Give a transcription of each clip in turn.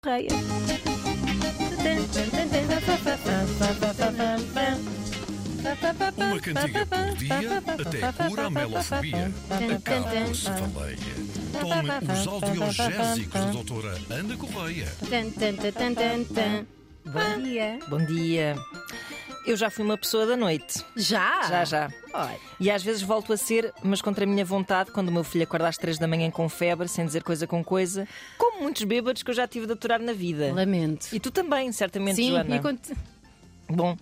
Correia. Uma cantiga por dia até cura a melofobia. Acalme-se, faleia. Tome os audiogésicos da doutora Ana Correia. Bom dia. Bom dia. Eu já fui uma pessoa da noite. Já? Já, já. Olha, E às vezes volto a ser, mas contra a minha vontade, quando o meu filho acorda às três da manhã com febre, sem dizer coisa com coisa, como muitos bêbados que eu já tive de aturar na vida. lamento. E tu também, certamente, Sim, Joana. quando... Bom,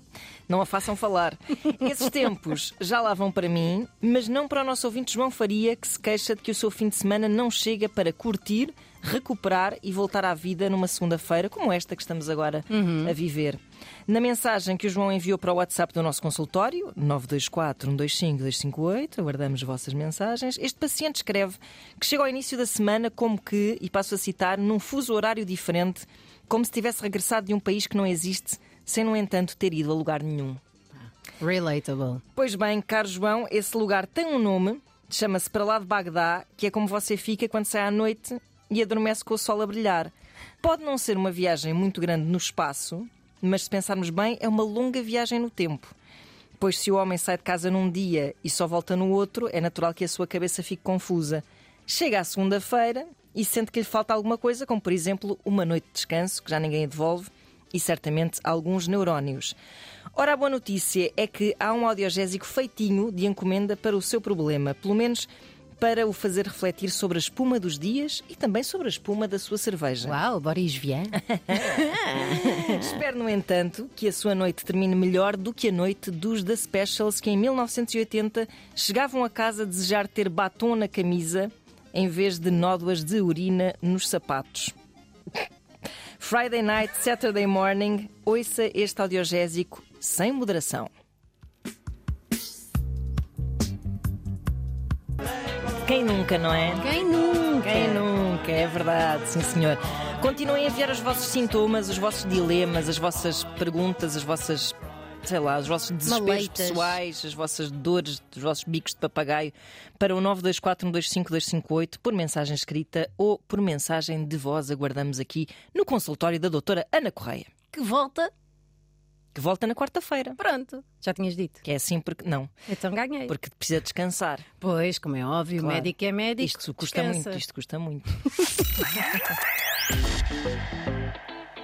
não a façam falar. Esses tempos já lá vão para mim, mas não para o nosso ouvinte João Faria, que se queixa de que o seu fim de semana não chega para curtir, recuperar e voltar à vida numa segunda-feira como esta que estamos agora a viver. Na mensagem que o João enviou para o WhatsApp do nosso consultório, 924 125 258, aguardamos as vossas mensagens, este paciente escreve que chega ao início da semana como que, e passo a citar, num fuso horário diferente, como se tivesse regressado de um país que não existe, sem, no entanto, ter ido a lugar nenhum. Relatable. Pois bem, caro João, esse lugar tem um nome, chama-se Para lá de Bagdá, que é como você fica quando sai à noite e adormece com o sol a brilhar. Pode não ser uma viagem muito grande no espaço, mas se pensarmos bem, é uma longa viagem no tempo. Pois se o homem sai de casa num dia e só volta no outro, é natural que a sua cabeça fique confusa. Chega à segunda-feira e sente que lhe falta alguma coisa, como por exemplo uma noite de descanso, que já ninguém devolve, e certamente alguns neurónios. Ora, a boa notícia é que há um audiogésico feitinho de encomenda para o seu problema, pelo menos para o fazer refletir sobre a espuma dos dias e também sobre a espuma da sua cerveja. Uau, Boris Vian. Espero, no entanto, que a sua noite termine melhor do que a noite dos The Specials, que em 1980 chegavam a casa a desejar ter batom na camisa em vez de nódoas de urina nos sapatos. Friday night, Saturday morning, ouça este audiogésico sem moderação. Quem nunca, não é? Quem nunca? Quem nunca, é verdade, sim senhor. Continuem a enviar os vossos sintomas, os vossos dilemas, as vossas perguntas, as vossas, sei lá, os vossos desesperos Maleitas. pessoais, as vossas dores, os vossos bicos de papagaio para o 924125258 por mensagem escrita ou por mensagem de voz. Aguardamos aqui no consultório da doutora Ana Correia, Que volta. que volta na quarta-feira. Pronto. Já tinhas dito. Que é assim porque não, Então ganhei. porque precisa descansar. Pois, como é óbvio, Claro. médico é médico. Isto custa descansa. muito, isto custa muito.